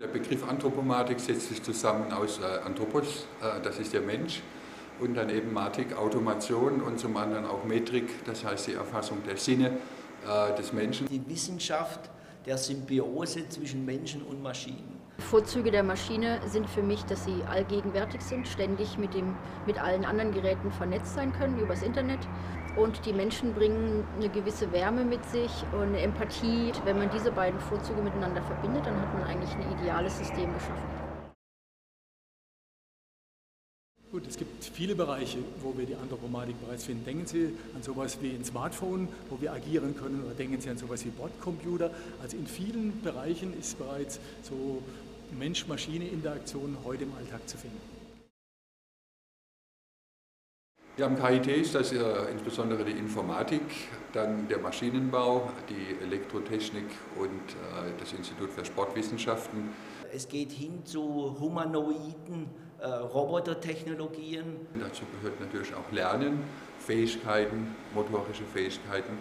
Der Begriff Anthropomatik setzt sich zusammen aus äh, Anthropos, äh, das ist der Mensch, und dann eben Matik, Automation und zum anderen auch Metrik, das heißt die Erfassung der Sinne äh, des Menschen. Die Wissenschaft der Symbiose zwischen Menschen und Maschinen. Vorzüge der Maschine sind für mich, dass sie allgegenwärtig sind, ständig mit, dem, mit allen anderen Geräten vernetzt sein können übers Internet. Und die Menschen bringen eine gewisse Wärme mit sich und eine Empathie. Wenn man diese beiden Vorzüge miteinander verbindet, dann hat man eigentlich ein ideales System geschaffen. Gut, es gibt viele Bereiche, wo wir die Anthropomatik bereits finden. Denken Sie an sowas wie ein Smartphone, wo wir agieren können, oder denken Sie an sowas wie Bordcomputer. Also in vielen Bereichen ist bereits so Mensch-Maschine-Interaktion heute im Alltag zu finden. Ja, am KIT ist das ja insbesondere die Informatik, dann der Maschinenbau, die Elektrotechnik und äh, das Institut für Sportwissenschaften. Es geht hin zu humanoiden äh, Robotertechnologien. Dazu gehört natürlich auch Lernen, Fähigkeiten, motorische Fähigkeiten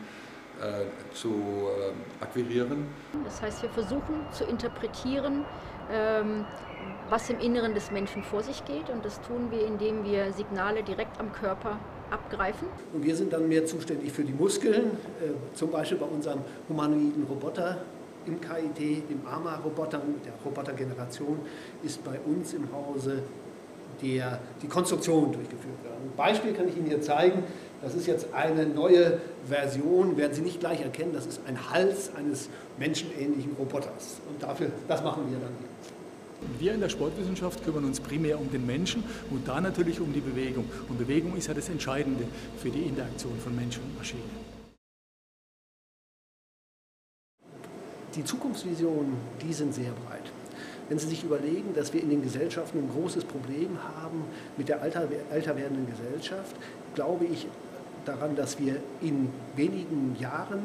äh, zu äh, akquirieren. Das heißt, wir versuchen zu interpretieren, ähm, was im Inneren des Menschen vor sich geht. Und das tun wir, indem wir Signale direkt am Körper abgreifen. Und wir sind dann mehr zuständig für die Muskeln, äh, zum Beispiel bei unserem humanoiden Roboter im KIT, dem AMA-Roboter, der Robotergeneration, ist bei uns im Hause der, die Konstruktion durchgeführt werden. Ein Beispiel kann ich Ihnen hier zeigen. Das ist jetzt eine neue Version, werden Sie nicht gleich erkennen, das ist ein Hals eines menschenähnlichen Roboters. Und dafür, das machen wir dann hier. Wir in der Sportwissenschaft kümmern uns primär um den Menschen und da natürlich um die Bewegung. Und Bewegung ist ja das Entscheidende für die Interaktion von Mensch und Maschine. Die Zukunftsvisionen, die sind sehr breit. Wenn Sie sich überlegen, dass wir in den Gesellschaften ein großes Problem haben mit der älter, älter werdenden Gesellschaft, glaube ich daran, dass wir in wenigen Jahren,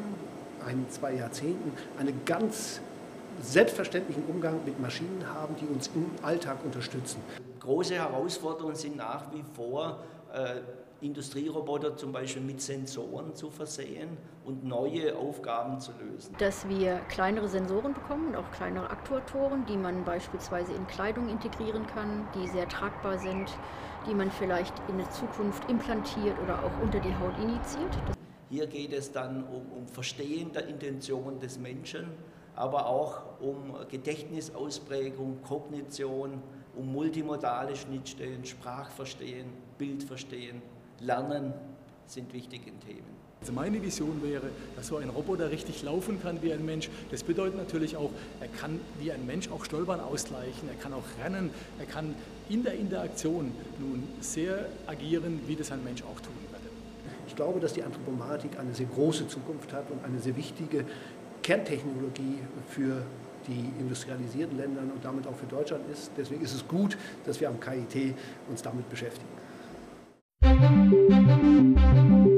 ein, zwei Jahrzehnten, einen ganz selbstverständlichen Umgang mit Maschinen haben, die uns im Alltag unterstützen. Große Herausforderungen sind nach wie vor, äh, Industrieroboter zum Beispiel mit Sensoren zu versehen und neue Aufgaben zu lösen. Dass wir kleinere Sensoren bekommen und auch kleinere Aktuatoren, die man beispielsweise in Kleidung integrieren kann, die sehr tragbar sind, die man vielleicht in der Zukunft implantiert oder auch unter die Haut injiziert. Hier geht es dann um, um Verstehen der Intention des Menschen, aber auch um Gedächtnisausprägung, Kognition, um multimodale Schnittstellen, Sprachverstehen, Bildverstehen Lernen sind wichtige Themen. Also meine Vision wäre, dass so ein Roboter richtig laufen kann wie ein Mensch. Das bedeutet natürlich auch, er kann wie ein Mensch auch Stolpern ausgleichen, er kann auch rennen, er kann in der Interaktion nun sehr agieren, wie das ein Mensch auch tun würde. Ich glaube, dass die Anthropomatik eine sehr große Zukunft hat und eine sehr wichtige Kerntechnologie für die industrialisierten Länder und damit auch für Deutschland ist. Deswegen ist es gut, dass wir am KIT uns damit beschäftigen. Thank you.